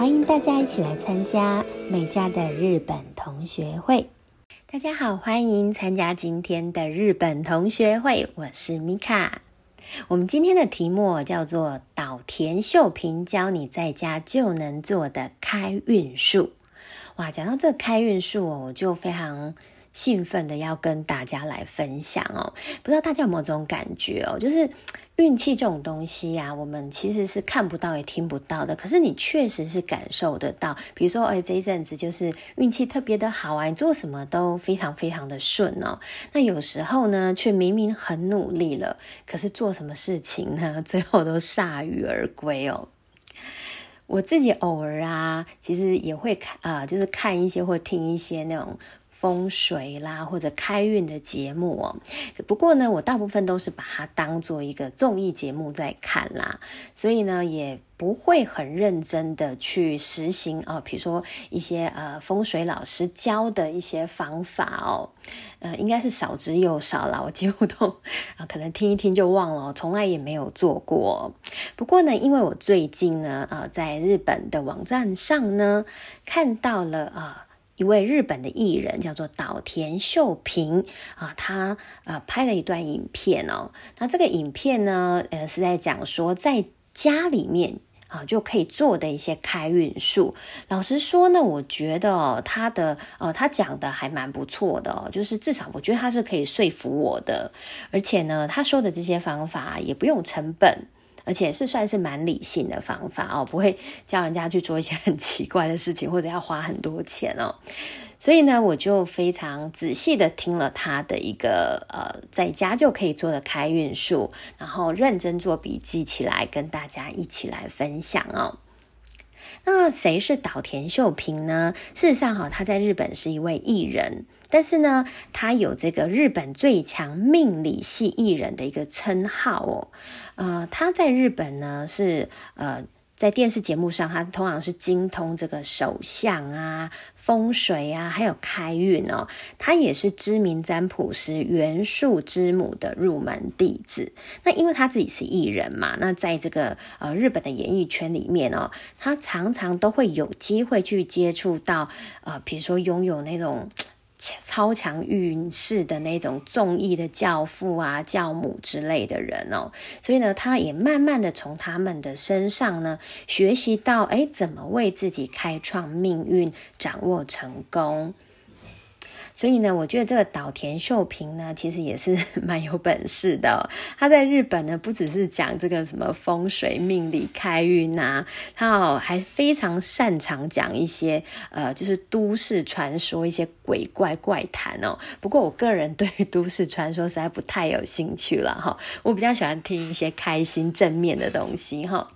欢迎大家一起来参加美家的日本同学会。大家好，欢迎参加今天的日本同学会，我是米卡。我们今天的题目叫做岛田秀平教你在家就能做的开运术。哇，讲到这个开运术哦，我就非常。兴奋的要跟大家来分享哦，不知道大家有没有这种感觉哦？就是运气这种东西呀，我们其实是看不到也听不到的，可是你确实是感受得到。比如说，哎，这一阵子就是运气特别的好啊，你做什么都非常非常的顺哦。那有时候呢，却明明很努力了，可是做什么事情呢，最后都铩羽而归哦。我自己偶尔啊，其实也会看啊，就是看一些或听一些那种。风水啦，或者开运的节目哦。不过呢，我大部分都是把它当做一个综艺节目在看啦，所以呢，也不会很认真的去实行哦。比如说一些呃风水老师教的一些方法哦，呃，应该是少之又少了。我几乎都啊，可能听一听就忘了，从来也没有做过。不过呢，因为我最近呢，呃，在日本的网站上呢，看到了啊。一位日本的艺人叫做岛田秀平啊，他呃拍了一段影片哦。那这个影片呢，呃是在讲说在家里面啊就可以做的一些开运术。老实说呢，我觉得哦，他的呃他讲的还蛮不错的哦，就是至少我觉得他是可以说服我的，而且呢，他说的这些方法也不用成本。而且是算是蛮理性的方法哦，不会叫人家去做一些很奇怪的事情，或者要花很多钱哦。所以呢，我就非常仔细的听了他的一个呃，在家就可以做的开运术，然后认真做笔记起来，跟大家一起来分享哦。那谁是岛田秀平呢？事实上，哈，他在日本是一位艺人。但是呢，他有这个日本最强命理系艺人的一个称号哦。呃，他在日本呢是呃，在电视节目上，他通常是精通这个手相啊、风水啊，还有开运哦。他也是知名占卜师元素之母的入门弟子。那因为他自己是艺人嘛，那在这个呃日本的演艺圈里面哦，他常常都会有机会去接触到呃，比如说拥有那种。超强运势的那种综艺的教父啊、教母之类的人哦，所以呢，他也慢慢的从他们的身上呢，学习到哎，怎么为自己开创命运，掌握成功。所以呢，我觉得这个岛田秀平呢，其实也是 蛮有本事的。他在日本呢，不只是讲这个什么风水命理开运呐，他哦还非常擅长讲一些呃，就是都市传说一些鬼怪怪谈哦。不过我个人对于都市传说实在不太有兴趣了哈，我比较喜欢听一些开心正面的东西哈。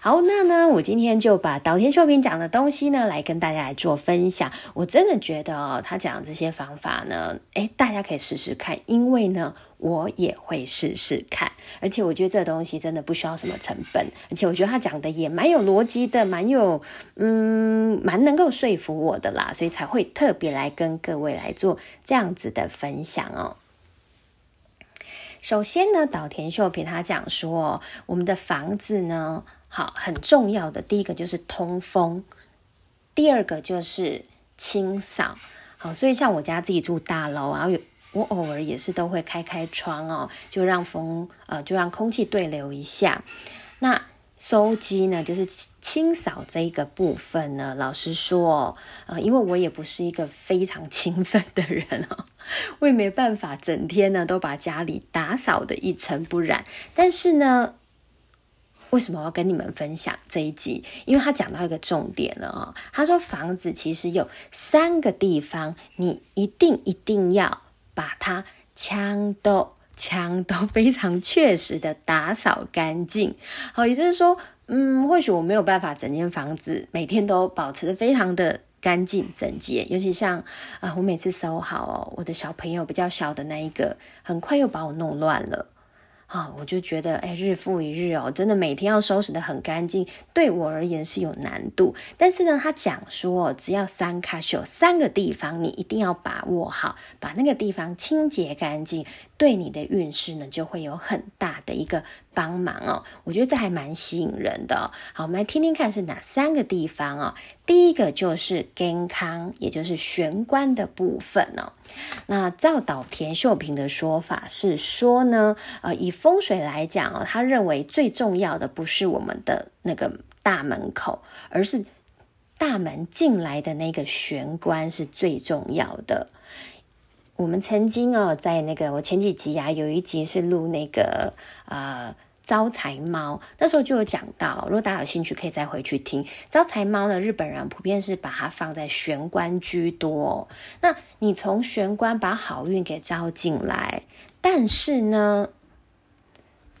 好，那呢，我今天就把岛田秀平讲的东西呢，来跟大家来做分享。我真的觉得哦，他讲这些方法呢，诶，大家可以试试看，因为呢，我也会试试看。而且我觉得这东西真的不需要什么成本，而且我觉得他讲的也蛮有逻辑的，蛮有，嗯，蛮能够说服我的啦，所以才会特别来跟各位来做这样子的分享哦。首先呢，岛田秀平他讲说，我们的房子呢。好，很重要的第一个就是通风，第二个就是清扫。好，所以像我家自己住大楼啊，有我偶尔也是都会开开窗哦，就让风呃，就让空气对流一下。那收机呢，就是清扫这一个部分呢，老实说，呃，因为我也不是一个非常勤奋的人哦，我也没办法整天呢都把家里打扫的一尘不染，但是呢。为什么要跟你们分享这一集？因为他讲到一个重点了啊！他说房子其实有三个地方，你一定一定要把它枪都枪都非常确实的打扫干净。好，也就是说，嗯，或许我没有办法整间房子每天都保持的非常的干净整洁，尤其像啊，我每次收好哦，我的小朋友比较小的那一个，很快又把我弄乱了。啊，我就觉得，哎，日复一日哦，真的每天要收拾的很干净，对我而言是有难度。但是呢，他讲说，只要三卡有三个地方，你一定要把握好，把那个地方清洁干净，对你的运势呢就会有很大的一个帮忙哦。我觉得这还蛮吸引人的。好，我们来听听看是哪三个地方哦。第一个就是健康，也就是玄关的部分哦。那照岛田秀平的说法是说呢，呃，以风水来讲哦，他认为最重要的不是我们的那个大门口，而是大门进来的那个玄关是最重要的。我们曾经哦，在那个我前几集啊，有一集是录那个呃招财猫，那时候就有讲到，如果大家有兴趣，可以再回去听招财猫呢。日本人普遍是把它放在玄关居多。那你从玄关把好运给招进来，但是呢，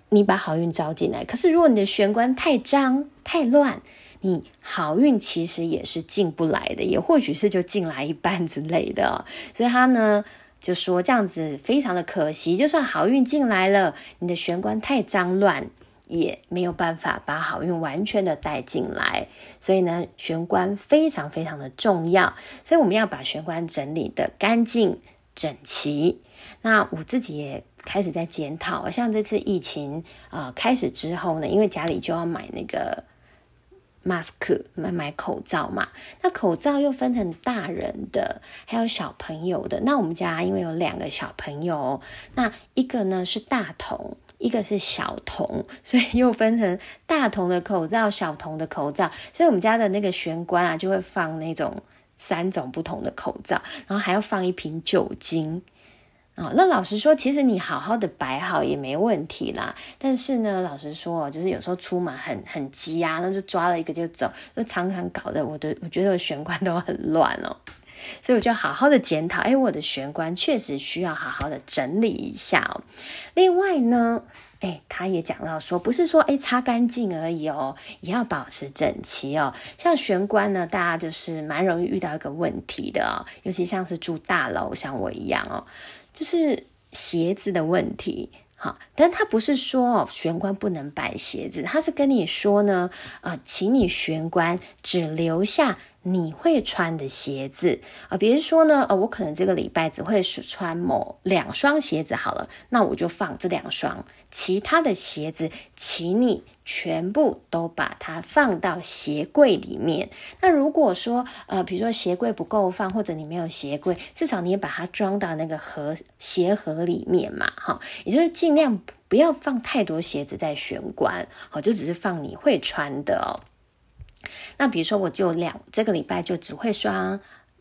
你把好运招进来，可是如果你的玄关太脏太乱，你好运其实也是进不来的，也或许是就进来一半之类的。所以它呢。就说这样子非常的可惜，就算好运进来了，你的玄关太脏乱，也没有办法把好运完全的带进来。所以呢，玄关非常非常的重要，所以我们要把玄关整理的干净整齐。那我自己也开始在检讨，像这次疫情啊开始之后呢，因为家里就要买那个。Mask 买买口罩嘛，那口罩又分成大人的，还有小朋友的。那我们家因为有两个小朋友，那一个呢是大童，一个是小童，所以又分成大童的口罩、小童的口罩。所以我们家的那个玄关啊，就会放那种三种不同的口罩，然后还要放一瓶酒精。啊，那老实说，其实你好好的摆好也没问题啦。但是呢，老实说，就是有时候出门很很急啊，那就抓了一个就走，就常常搞得我的我觉得我玄关都很乱哦。所以我就好好的检讨，哎，我的玄关确实需要好好的整理一下哦。另外呢，哎，他也讲到说，不是说哎擦干净而已哦，也要保持整齐哦。像玄关呢，大家就是蛮容易遇到一个问题的哦，尤其像是住大楼，像我一样哦。就是鞋子的问题，好，但他不是说哦玄关不能摆鞋子，他是跟你说呢，呃，请你玄关只留下。你会穿的鞋子啊，比如说呢，呃，我可能这个礼拜只会穿某两双鞋子好了，那我就放这两双，其他的鞋子，请你全部都把它放到鞋柜里面。那如果说，呃，比如说鞋柜不够放，或者你没有鞋柜，至少你也把它装到那个盒鞋盒里面嘛，哈，也就是尽量不要放太多鞋子在玄关，好，就只是放你会穿的。那比如说，我就两这个礼拜就只会穿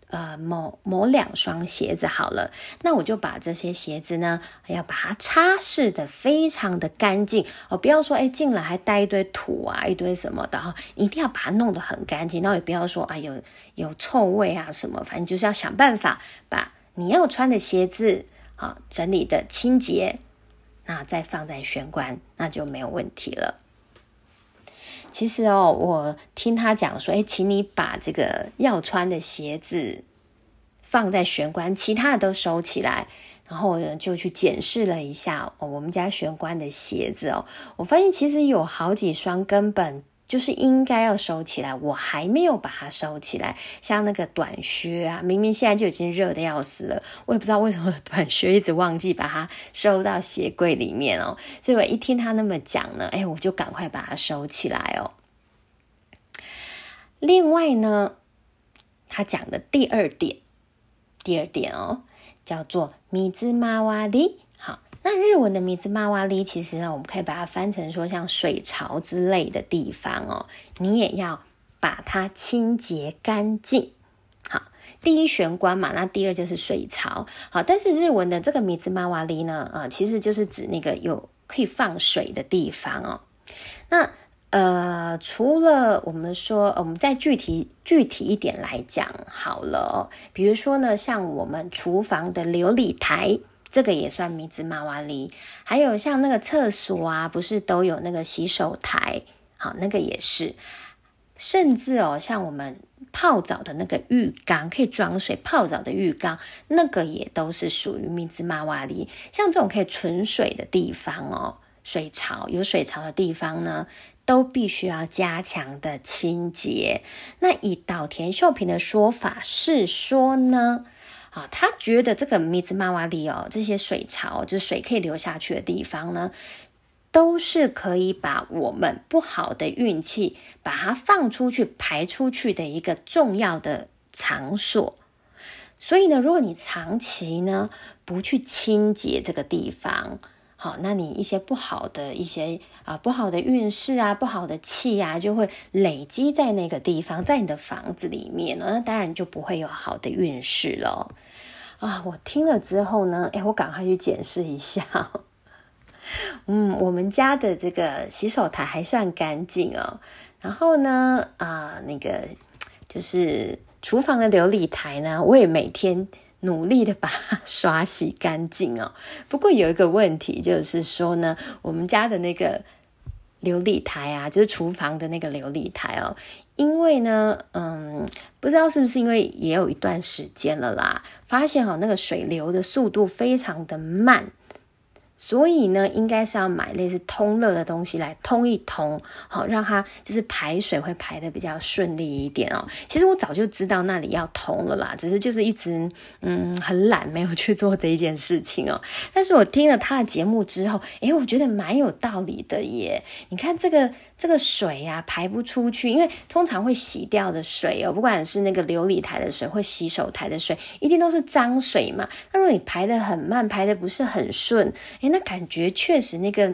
呃某某两双鞋子好了。那我就把这些鞋子呢，要把它擦拭的非常的干净哦，不要说哎进来还带一堆土啊，一堆什么的哈，一定要把它弄得很干净。然后也不要说啊有有臭味啊什么，反正就是要想办法把你要穿的鞋子啊整理的清洁，那再放在玄关，那就没有问题了。其实哦，我听他讲说，哎，请你把这个要穿的鞋子放在玄关，其他的都收起来。然后呢，就去检视了一下哦，我们家玄关的鞋子哦，我发现其实有好几双根本就是应该要收起来，我还没有把它收起来。像那个短靴啊，明明现在就已经热的要死了，我也不知道为什么短靴一直忘记把它收到鞋柜里面哦。所以我一听他那么讲呢，哎，我就赶快把它收起来哦。另外呢，他讲的第二点，第二点哦，叫做米兹马瓦里。好，那日文的米兹马瓦里，其实呢，我们可以把它翻成说像水槽之类的地方哦，你也要把它清洁干净。好，第一玄关嘛，那第二就是水槽。好，但是日文的这个米兹马瓦里呢，呃，其实就是指那个有可以放水的地方哦。那呃，除了我们说，我们再具体具体一点来讲好了，比如说呢，像我们厨房的琉璃台，这个也算米兹马瓦里。还有像那个厕所啊，不是都有那个洗手台？好，那个也是。甚至哦，像我们泡澡的那个浴缸，可以装水泡澡的浴缸，那个也都是属于米兹马瓦里。像这种可以存水的地方哦，水槽有水槽的地方呢。都必须要加强的清洁。那以岛田秀平的说法是说呢，啊，他觉得这个米兹玛瓦里哦，这些水槽，就是水可以流下去的地方呢，都是可以把我们不好的运气把它放出去、排出去的一个重要的场所。所以呢，如果你长期呢不去清洁这个地方，好，那你一些不好的一些啊不好的运势啊不好的气啊，就会累积在那个地方，在你的房子里面，那当然就不会有好的运势了。啊，我听了之后呢，哎，我赶快去检视一下。嗯，我们家的这个洗手台还算干净哦。然后呢，啊，那个就是厨房的琉璃台呢，我也每天努力的把它刷洗干净哦。不过有一个问题，就是说呢，我们家的那个琉璃台啊，就是厨房的那个琉璃台哦。因为呢，嗯，不知道是不是因为也有一段时间了啦，发现哈那个水流的速度非常的慢。所以呢，应该是要买类似通乐的东西来通一通，好让它就是排水会排的比较顺利一点哦。其实我早就知道那里要通了啦，只是就是一直嗯很懒，没有去做这一件事情哦。但是我听了他的节目之后，诶，我觉得蛮有道理的耶。你看这个这个水呀排不出去，因为通常会洗掉的水哦，不管是那个琉璃台的水或洗手台的水，一定都是脏水嘛。那如果你排的很慢，排的不是很顺，那感觉确实那个，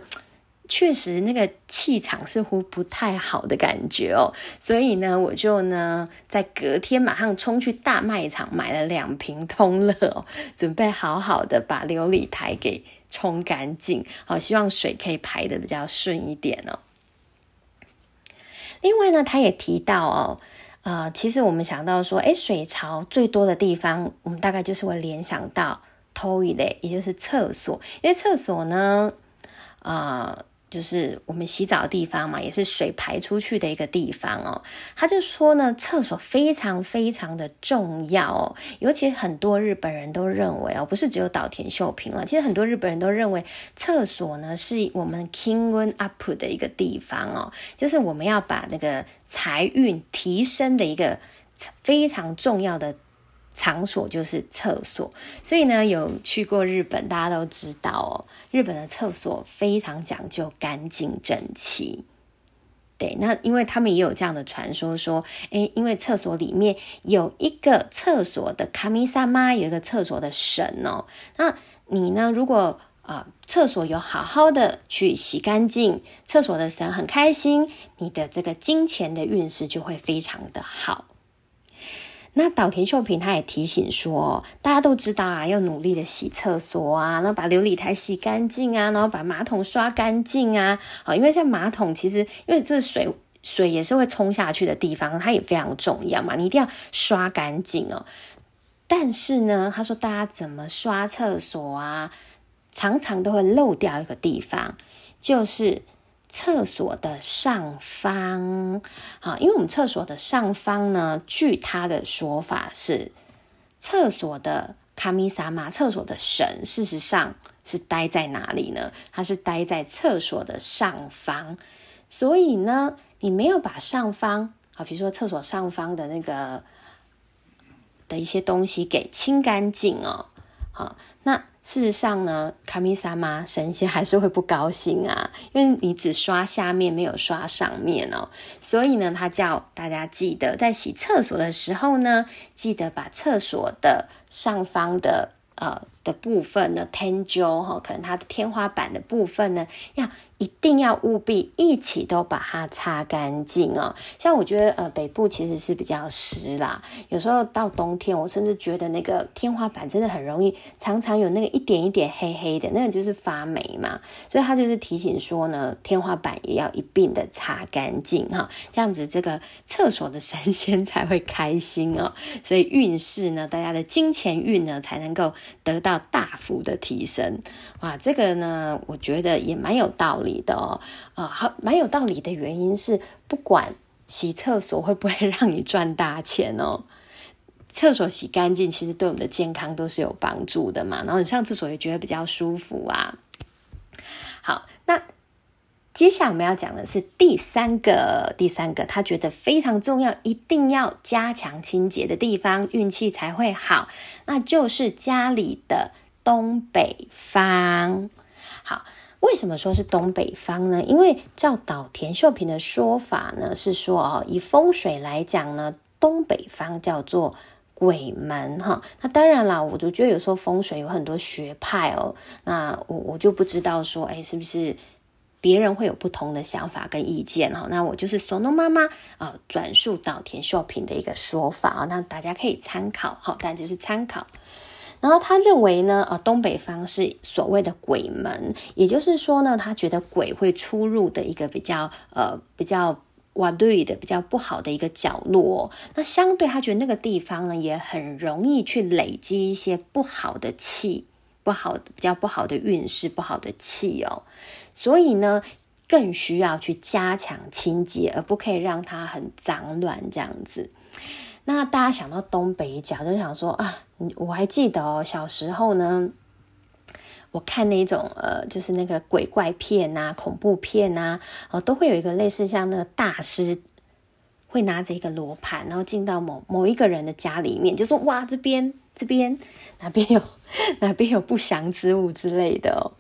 确实那个气场似乎不太好的感觉哦，所以呢，我就呢在隔天马上冲去大卖场买了两瓶通乐，准备好好的把琉璃台给冲干净，好，希望水可以排的比较顺一点哦。另外呢，他也提到哦，呃，其实我们想到说，哎，水槽最多的地方，我们大概就是会联想到。偷一类，也就是厕所，因为厕所呢，啊，就是我们洗澡的地方嘛，也是水排出去的一个地方哦。他就说呢，厕所非常非常的重要哦，尤其很多日本人都认为哦，不是只有岛田秀平了，其实很多日本人都认为厕所呢是我们 king one up 的一个地方哦，就是我们要把那个财运提升的一个非常重要的。场所就是厕所，所以呢，有去过日本，大家都知道哦，日本的厕所非常讲究干净整齐。对，那因为他们也有这样的传说，说，诶，因为厕所里面有一个厕所的卡米萨妈，有一个厕所的神哦。那你呢，如果啊，厕所有好好的去洗干净，厕所的神很开心，你的这个金钱的运势就会非常的好。那岛田秀平他也提醒说，大家都知道啊，要努力的洗厕所啊，然后把琉璃台洗干净啊，然后把马桶刷干净啊。啊，因为像马桶，其实因为这水水也是会冲下去的地方，它也非常重要嘛，你一定要刷干净哦。但是呢，他说大家怎么刷厕所啊，常常都会漏掉一个地方，就是。厕所的上方，好，因为我们厕所的上方呢，据他的说法是厕所的卡米萨玛，厕所的神，事实上是待在哪里呢？他是待在厕所的上方，所以呢，你没有把上方，好，比如说厕所上方的那个的一些东西给清干净哦，好，那。事实上呢，卡米萨妈神仙还是会不高兴啊，因为你只刷下面没有刷上面哦，所以呢，他叫大家记得在洗厕所的时候呢，记得把厕所的上方的呃的部分呢，天灸哈，可能它的天花板的部分呢，要。一定要务必一起都把它擦干净哦。像我觉得，呃，北部其实是比较湿啦。有时候到冬天，我甚至觉得那个天花板真的很容易，常常有那个一点一点黑黑的，那个就是发霉嘛。所以他就是提醒说呢，天花板也要一并的擦干净哈，这样子这个厕所的神仙才会开心哦。所以运势呢，大家的金钱运呢，才能够得到要大幅的提升。哇，这个呢，我觉得也蛮有道理。的哦，啊，好，蛮有道理的原因是，不管洗厕所会不会让你赚大钱哦，厕所洗干净，其实对我们的健康都是有帮助的嘛。然后你上厕所也觉得比较舒服啊。好，接下来我们要讲的是第三个，第三个他觉得非常重要，一定要加强清洁的地方，运气才会好，那就是家里的东北方。好，为什么说是东北方呢？因为照岛田秀平的说法呢，是说哦，以风水来讲呢，东北方叫做鬼门哈。那当然啦，我就觉得有时候风水有很多学派哦，那我我就不知道说，哎，是不是？别人会有不同的想法跟意见哈，那我就是 Sono 妈妈啊，转述到田秀平的一个说法啊，那大家可以参考哈，但就是参考。然后他认为呢，呃，东北方是所谓的鬼门，也就是说呢，他觉得鬼会出入的一个比较呃比较瓦对的比较不好的一个角落。那相对他觉得那个地方呢，也很容易去累积一些不好的气，不好比较不好的运势，不好的气哦。所以呢，更需要去加强清洁，而不可以让它很脏乱这样子。那大家想到东北角，就想说啊，我还记得哦，小时候呢，我看那种呃，就是那个鬼怪片啊、恐怖片啊，哦，都会有一个类似像那个大师会拿着一个罗盘，然后进到某某一个人的家里面，就说哇，这边这边哪边有。哪边有不祥之物之类的哦，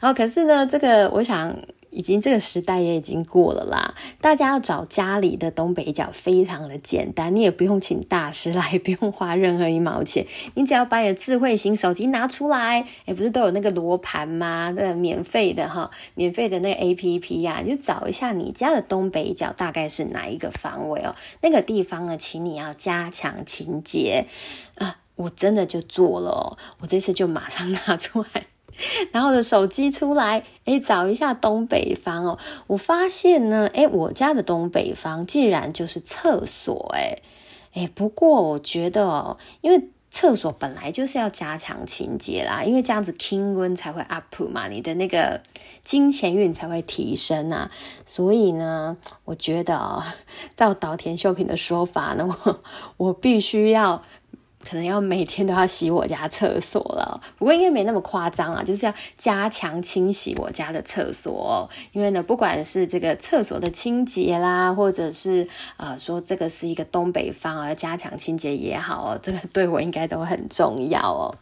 然后可是呢，这个我想已经这个时代也已经过了啦。大家要找家里的东北角非常的简单，你也不用请大师来，不用花任何一毛钱，你只要把你的智慧型手机拿出来，哎，不是都有那个罗盘吗？那免费的哈，免费的那个 A P P 呀，你就找一下你家的东北角大概是哪一个方位哦，那个地方呢，请你要加强清洁啊。我真的就做了，我这次就马上拿出来，然后的手机出来，哎，找一下东北方哦。我发现呢，哎，我家的东北方竟然就是厕所，哎，哎，不过我觉得哦，因为厕所本来就是要加强清洁啦，因为这样子 king 温才会 up 嘛，你的那个金钱运才会提升啊。所以呢，我觉得哦，照岛田秀平的说法呢，我我必须要。可能要每天都要洗我家厕所了，不过应该没那么夸张啊，就是要加强清洗我家的厕所。因为呢，不管是这个厕所的清洁啦，或者是呃说这个是一个东北方而加强清洁也好哦，这个对我应该都很重要哦。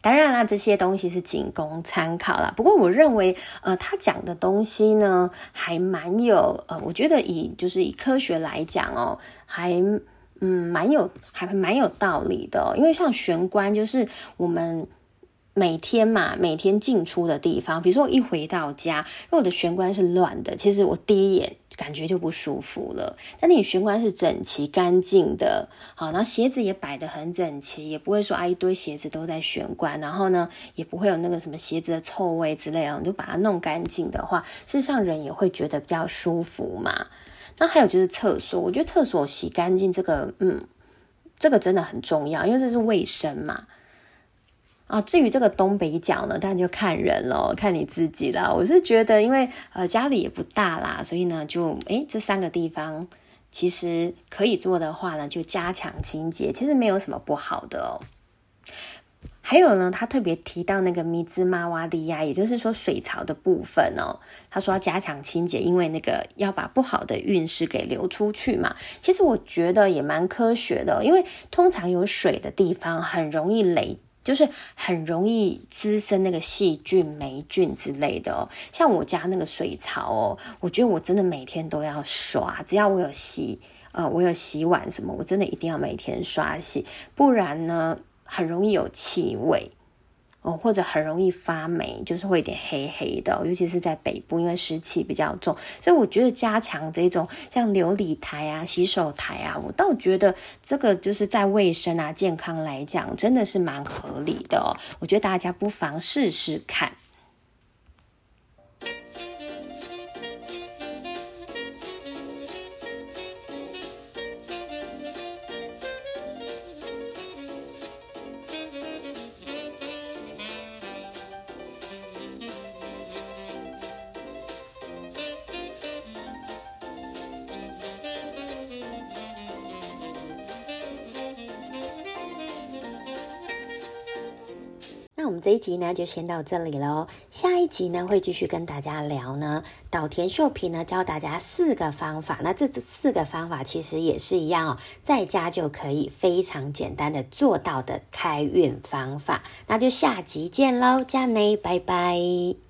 当然啦，这些东西是仅供参考啦。不过我认为，呃，他讲的东西呢，还蛮有呃，我觉得以就是以科学来讲哦，还。嗯，蛮有，还蛮有道理的。因为像玄关，就是我们每天嘛，每天进出的地方。比如说，我一回到家，如果我的玄关是乱的，其实我第一眼感觉就不舒服了。但你玄关是整齐干净的，好，然后鞋子也摆得很整齐，也不会说啊一堆鞋子都在玄关，然后呢，也不会有那个什么鞋子的臭味之类的。你就把它弄干净的话，事实上人也会觉得比较舒服嘛。那还有就是厕所，我觉得厕所洗干净这个，嗯，这个真的很重要，因为这是卫生嘛。啊，至于这个东北角呢，当然就看人咯，看你自己了。我是觉得，因为呃家里也不大啦，所以呢，就诶这三个地方其实可以做的话呢，就加强清洁，其实没有什么不好的哦。还有呢，他特别提到那个米兹玛瓦利亚，也就是说水槽的部分哦。他说要加强清洁，因为那个要把不好的运势给流出去嘛。其实我觉得也蛮科学的，因为通常有水的地方很容易累，就是很容易滋生那个细菌、霉菌之类的哦。像我家那个水槽哦，我觉得我真的每天都要刷，只要我有洗，呃，我有洗碗什么，我真的一定要每天刷洗，不然呢。很容易有气味哦，或者很容易发霉，就是会有点黑黑的，尤其是在北部，因为湿气比较重，所以我觉得加强这种像琉璃台啊、洗手台啊，我倒觉得这个就是在卫生啊、健康来讲，真的是蛮合理的哦。我觉得大家不妨试试看。这一集呢就先到这里喽。下一集呢会继续跟大家聊呢，岛田秀平呢教大家四个方法。那这四个方法其实也是一样哦，在家就可以非常简单的做到的开运方法。那就下集见喽，加内，拜拜。